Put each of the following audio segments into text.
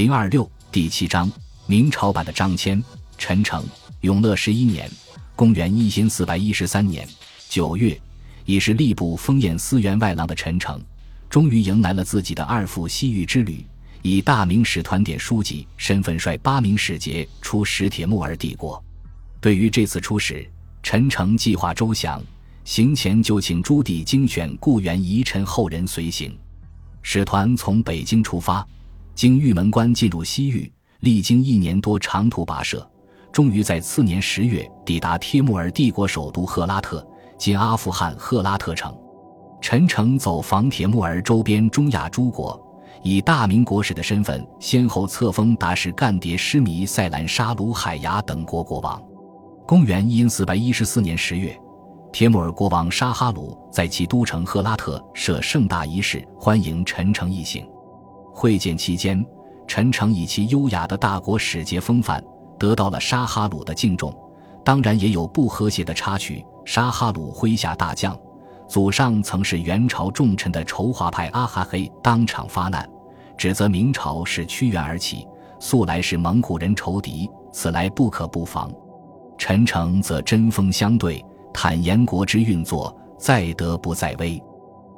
零二六第七章，明朝版的张骞。陈诚，永乐十一年，公元一千四百一十三年九月，已是吏部封验司员外郎的陈诚，终于迎来了自己的二赴西域之旅，以大明使团点书记身份，率八名使节出使铁木儿帝国。对于这次出使，陈诚计划周详，行前就请朱棣精选故园遗臣后人随行。使团从北京出发。经玉门关进入西域，历经一年多长途跋涉，终于在次年十月抵达帖木儿帝国首都赫拉特（今阿富汗赫拉特城）。陈诚走访帖木儿周边中亚诸国，以大明国使的身份，先后册封达什干迭施弥塞兰沙鲁海牙等国国王。公元一四百一十四年十月，帖木儿国王沙哈鲁在其都城赫拉特设盛大仪式，欢迎陈诚一行。会见期间，陈诚以其优雅的大国使节风范，得到了沙哈鲁的敬重。当然，也有不和谐的插曲。沙哈鲁麾下大将，祖上曾是元朝重臣的筹划派阿哈黑当场发难，指责明朝是屈原而起，素来是蒙古人仇敌，此来不可不防。陈诚则针锋相对，坦言国之运作，在德不在威。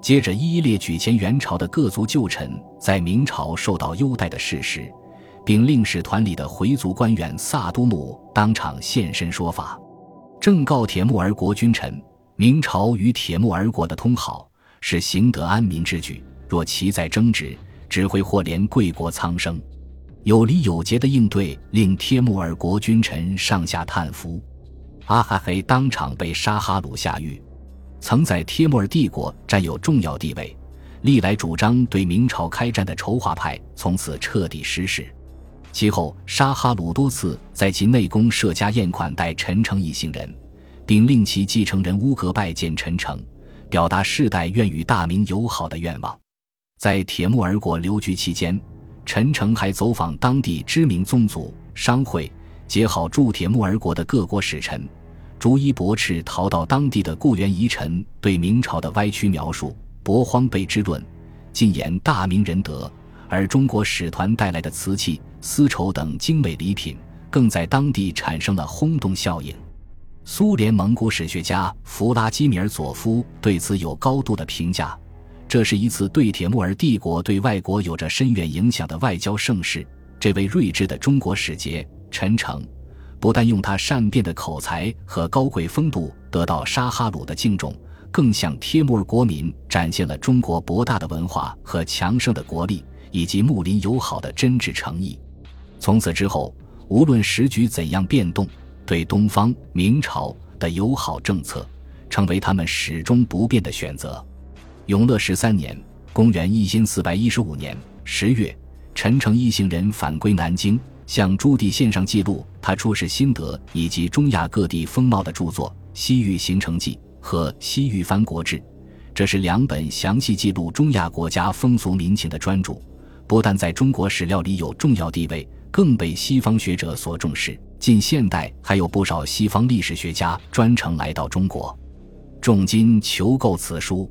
接着一一列举前元朝的各族旧臣在明朝受到优待的事实，并令使团里的回族官员萨都木当场现身说法，正告铁木儿国君臣：明朝与铁木儿国的通好是行得安民之举，若其再争执，只会祸连贵国苍生。有礼有节的应对令帖木儿国君臣上下叹服。阿哈黑当场被沙哈鲁下狱。曾在帖木儿帝国占有重要地位，历来主张对明朝开战的筹划派从此彻底失势。其后，沙哈鲁多次在其内宫设家宴款待陈诚一行人，并令其继承人乌格拜见陈诚，表达世代愿与大明友好的愿望。在铁木儿国留居期间，陈诚还走访当地知名宗族、商会，结好驻铁木儿国的各国使臣。逐一驳斥逃到当地的故园遗臣对明朝的歪曲描述，博荒悖之论，尽言大明仁德。而中国使团带来的瓷器、丝绸等精美礼品，更在当地产生了轰动效应。苏联蒙古史学家弗拉基米尔佐夫对此有高度的评价：这是一次对铁木儿帝国对外国有着深远影响的外交盛事。这位睿智的中国使节陈诚。不但用他善辩的口才和高贵风度得到沙哈鲁的敬重，更向帖木儿国民展现了中国博大的文化和强盛的国力，以及睦邻友好的真挚诚意。从此之后，无论时局怎样变动，对东方明朝的友好政策成为他们始终不变的选择。永乐十三年（公元一千四百一十五年）十月，陈诚一行人返归南京。向朱棣献上记录他出使心得以及中亚各地风貌的著作《西域行程记》和《西域藩国志》，这是两本详细记录中亚国家风俗民情的专著，不但在中国史料里有重要地位，更被西方学者所重视。近现代还有不少西方历史学家专程来到中国，重金求购此书。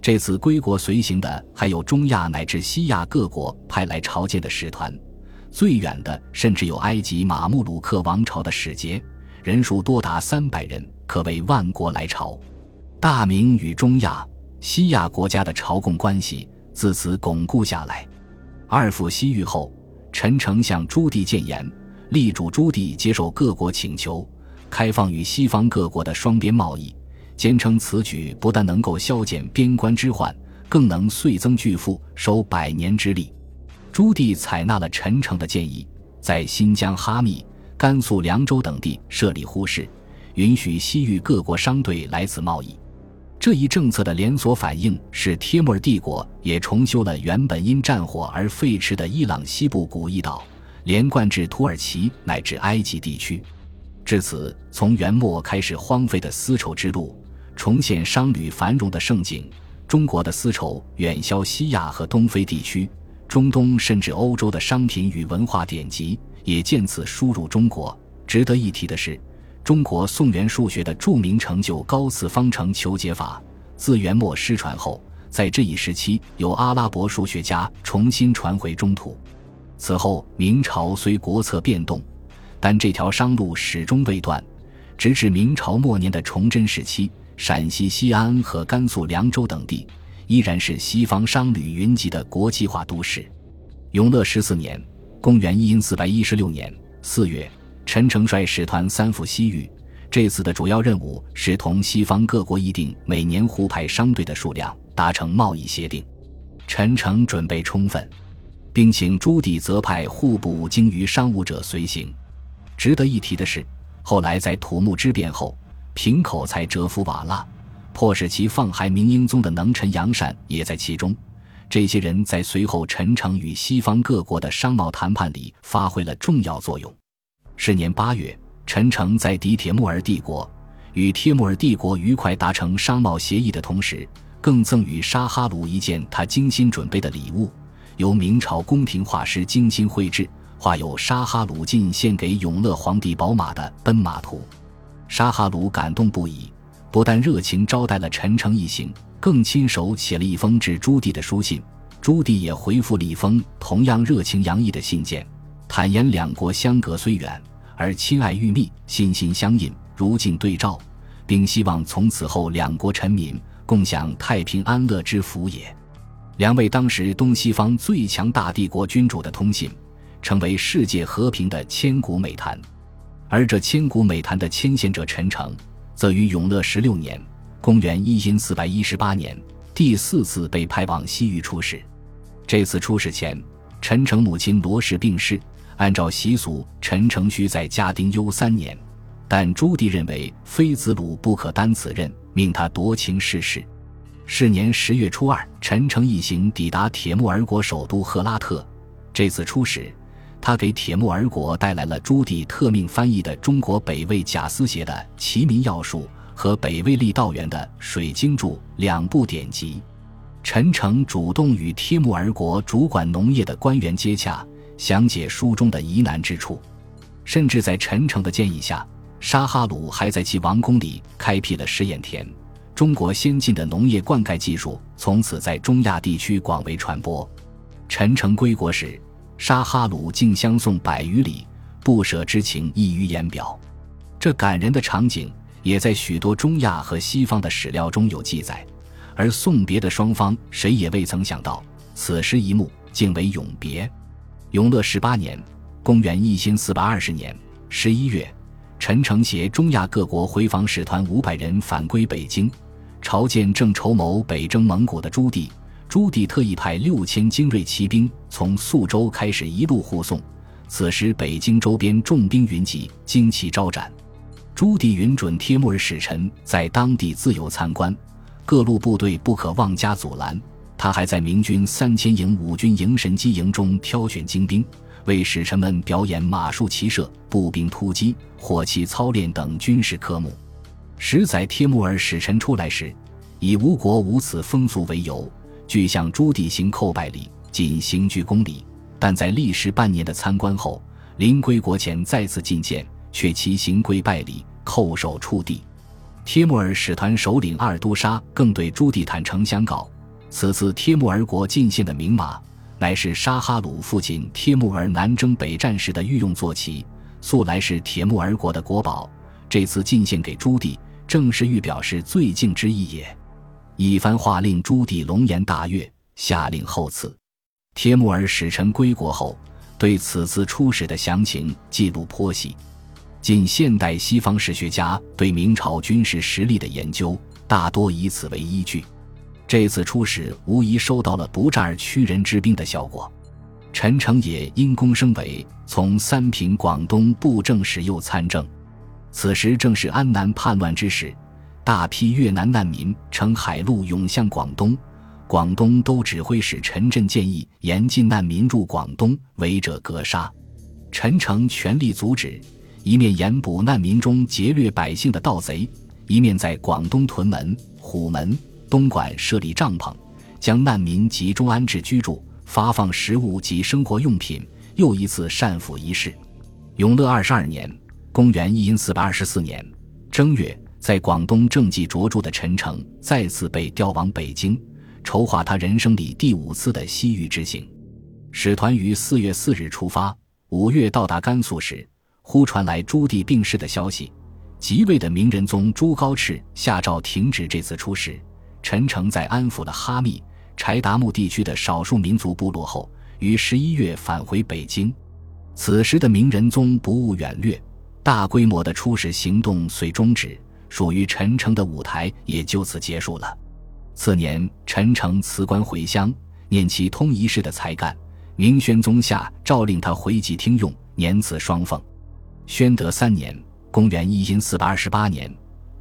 这次归国随行的还有中亚乃至西亚各国派来朝见的使团。最远的甚至有埃及马穆鲁克王朝的使节，人数多达三百人，可谓万国来朝。大明与中亚、西亚国家的朝贡关系自此巩固下来。二赴西域后，陈诚向朱棣谏言，力主朱棣接受各国请求，开放与西方各国的双边贸易，坚称此举不但能够消减边关之患，更能岁增巨富，收百年之利。朱棣采纳了陈诚的建议，在新疆哈密、甘肃凉州等地设立呼市，允许西域各国商队来此贸易。这一政策的连锁反应是，帖木儿帝国也重修了原本因战火而废弛的伊朗西部古驿道，连贯至土耳其乃至埃及地区。至此，从元末开始荒废的丝绸之路重现商旅繁荣的盛景。中国的丝绸远销西亚和东非地区。中东甚至欧洲的商品与文化典籍也渐次输入中国。值得一提的是，中国宋元数学的著名成就高次方程求解法，自元末失传后，在这一时期由阿拉伯数学家重新传回中土。此后，明朝虽国策变动，但这条商路始终未断，直至明朝末年的崇祯时期，陕西西安和甘肃凉州等地依然是西方商旅云集的国际化都市。永乐十四年（公元一四一六年）四月，陈诚率使团三赴西域。这次的主要任务是同西方各国议定每年互派商队的数量，达成贸易协定。陈诚准备充分，并请朱棣责派户部精于商务者随行。值得一提的是，后来在土木之变后，平口才折服瓦剌，迫使其放还明英宗的能臣杨善也在其中。这些人在随后陈诚与西方各国的商贸谈判里发挥了重要作用。是年八月。陈诚在迪铁木儿帝国，与帖木儿帝国愉快达成商贸协议的同时，更赠予沙哈鲁一件他精心准备的礼物，由明朝宫廷画师精心绘制，画有沙哈鲁进献给永乐皇帝宝马的奔马图。沙哈鲁感动不已，不但热情招待了陈诚一行，更亲手写了一封致朱棣的书信。朱棣也回复了一封同样热情洋溢的信件，坦言两国相隔虽远。而亲爱愈密，心心相印，如镜对照，并希望从此后两国臣民共享太平安乐之福也。两位当时东西方最强大帝国君主的通信，成为世界和平的千古美谈。而这千古美谈的牵线者陈诚，则于永乐十六年（公元一因四百一十八年）第四次被派往西域出使。这次出使前，陈诚母亲罗氏病逝。按照习俗，陈诚需在家丁忧三年，但朱棣认为妃子鲁不可担此任，命他夺情逝世。是年十月初二，陈诚一行抵达铁木儿国首都赫拉特。这次出使，他给铁木儿国带来了朱棣特命翻译的中国北魏贾思勰的《齐民要术》和北魏郦道元的《水经注》两部典籍。陈诚主动与帖木儿国主管农业的官员接洽。详解书中的疑难之处，甚至在陈诚的建议下，沙哈鲁还在其王宫里开辟了试验田。中国先进的农业灌溉技术从此在中亚地区广为传播。陈诚归国时，沙哈鲁竟相送百余里，不舍之情溢于言表。这感人的场景也在许多中亚和西方的史料中有记载，而送别的双方谁也未曾想到，此时一幕竟为永别。永乐十八年，公元一千四百二十年十一月，陈诚携中亚各国回访使团五百人返归北京，朝见正筹谋北征蒙古的朱棣。朱棣特意派六千精锐骑兵从宿州开始一路护送。此时北京周边重兵云集，旌旗招展。朱棣允准帖木儿使臣在当地自由参观，各路部队不可妄加阻拦。他还在明军三千营五军营神机营中挑选精兵，为使臣们表演马术骑射、步兵突击、火器操练等军事科目。十载帖木儿使臣出来时，以吴国无此风俗为由，据向朱棣行叩拜礼，仅行鞠躬礼。但在历时半年的参观后，临归国前再次觐见，却齐行跪拜礼，叩首触地。帖木儿使团首领阿尔都沙更对朱棣坦诚相告。此次帖木儿国进献的名马，乃是沙哈鲁父亲帖木儿南征北战时的御用坐骑，素来是铁木儿国的国宝。这次进献给朱棣，正是欲表示最敬之意也。一番话令朱棣龙颜大悦，下令厚赐。帖木儿使臣归国后，对此次出使的详情记录颇细。近现代西方史学家对明朝军事实力的研究，大多以此为依据。这次出使无疑收到了不战而屈人之兵的效果，陈诚也因功升为从三品广东布政使又参政。此时正是安南叛乱之时，大批越南难民乘海路涌向广东，广东都指挥使陈震建议严禁难民入广东，违者格杀。陈诚全力阻止，一面严捕难民中劫掠百姓的盗贼，一面在广东屯门、虎门。东莞设立帐篷，将难民集中安置居住，发放食物及生活用品，又一次善抚仪式。永乐二十二年（公元一四百二十四年）正月，在广东政绩卓著的陈诚再次被调往北京，筹划他人生里第五次的西域之行。使团于四月四日出发，五月到达甘肃时，忽传来朱棣病逝的消息。即位的明仁宗朱高炽下诏停止这次出使。陈诚在安抚了哈密、柴达木地区的少数民族部落后，于十一月返回北京。此时的明仁宗不务远略，大规模的出使行动遂终止，属于陈诚的舞台也就此结束了。次年，陈诚辞官回乡，念其通一事的才干，明宣宗下诏令他回籍听用，年赐双凤。宣德三年。公元一因四百二十八年，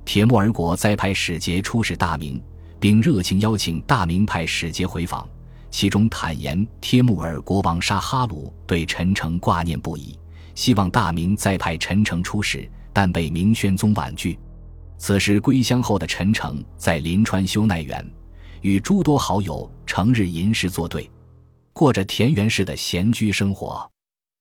铁木儿国再派使节出使大明，并热情邀请大明派使节回访。其中坦言，帖木儿国王沙哈鲁对陈诚挂念不已，希望大明再派陈诚出使，但被明宣宗婉拒。此时归乡后的陈诚在临川修奈园，与诸多好友成日吟诗作对，过着田园式的闲居生活。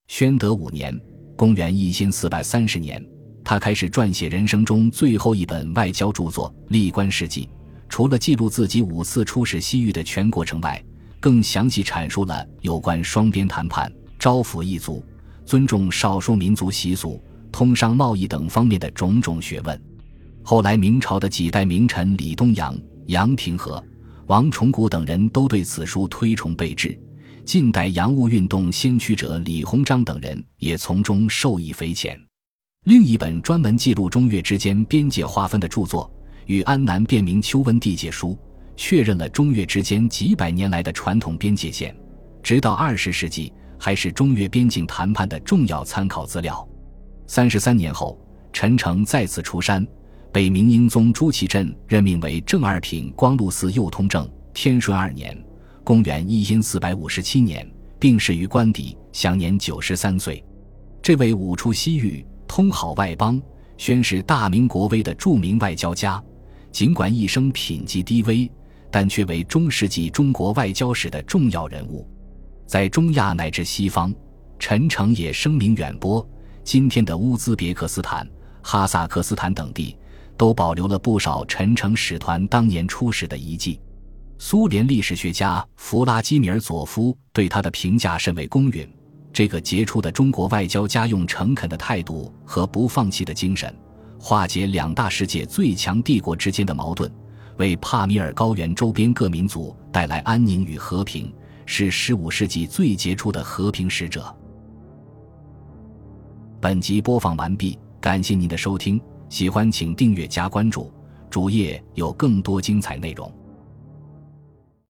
宣德五年，公元一千四百三十年。他开始撰写人生中最后一本外交著作《历官事记》，除了记录自己五次出使西域的全过程外，更详细阐述了有关双边谈判、招抚异族、尊重少数民族习俗、通商贸易等方面的种种学问。后来，明朝的几代名臣李东阳、杨廷和、王崇古等人都对此书推崇备至，近代洋务运动先驱者李鸿章等人也从中受益匪浅。另一本专门记录中越之间边界划分的著作《与安南辨明秋温地界书》，确认了中越之间几百年来的传统边界线，直到二十世纪还是中越边境谈判的重要参考资料。三十三年后，陈诚再次出山，被明英宗朱祁镇任命为正二品光禄寺右通正。天顺二年（公元一因四百五十七年），病逝于官邸，享年九十三岁。这位五出西域。通好外邦、宣示大明国威的著名外交家，尽管一生品级低微，但却为中世纪中国外交史的重要人物。在中亚乃至西方，陈诚也声名远播。今天的乌兹别克斯坦、哈萨克斯坦等地，都保留了不少陈诚使团当年出使的遗迹。苏联历史学家弗拉基米尔·佐夫对他的评价甚为公允。这个杰出的中国外交家用诚恳的态度和不放弃的精神，化解两大世界最强帝国之间的矛盾，为帕米尔高原周边各民族带来安宁与和平，是十五世纪最杰出的和平使者。本集播放完毕，感谢您的收听，喜欢请订阅加关注，主页有更多精彩内容。